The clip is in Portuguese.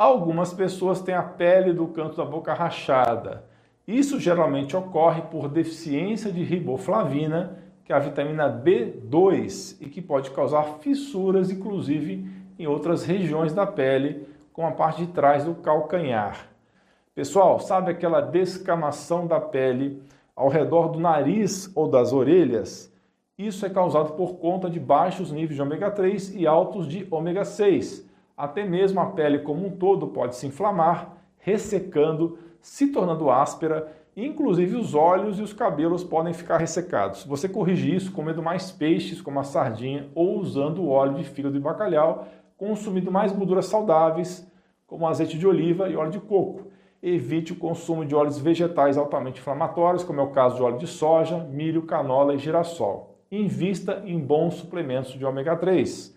Algumas pessoas têm a pele do canto da boca rachada. Isso geralmente ocorre por deficiência de riboflavina, que é a vitamina B2 e que pode causar fissuras, inclusive em outras regiões da pele, como a parte de trás do calcanhar. Pessoal, sabe aquela descamação da pele ao redor do nariz ou das orelhas? Isso é causado por conta de baixos níveis de ômega 3 e altos de ômega 6. Até mesmo a pele como um todo pode se inflamar, ressecando, se tornando áspera, inclusive os olhos e os cabelos podem ficar ressecados. Você corrige isso comendo mais peixes, como a sardinha, ou usando o óleo de fígado de bacalhau, consumindo mais gorduras saudáveis, como azeite de oliva e óleo de coco. Evite o consumo de óleos vegetais altamente inflamatórios, como é o caso de óleo de soja, milho, canola e girassol. Invista em bons suplementos de ômega 3.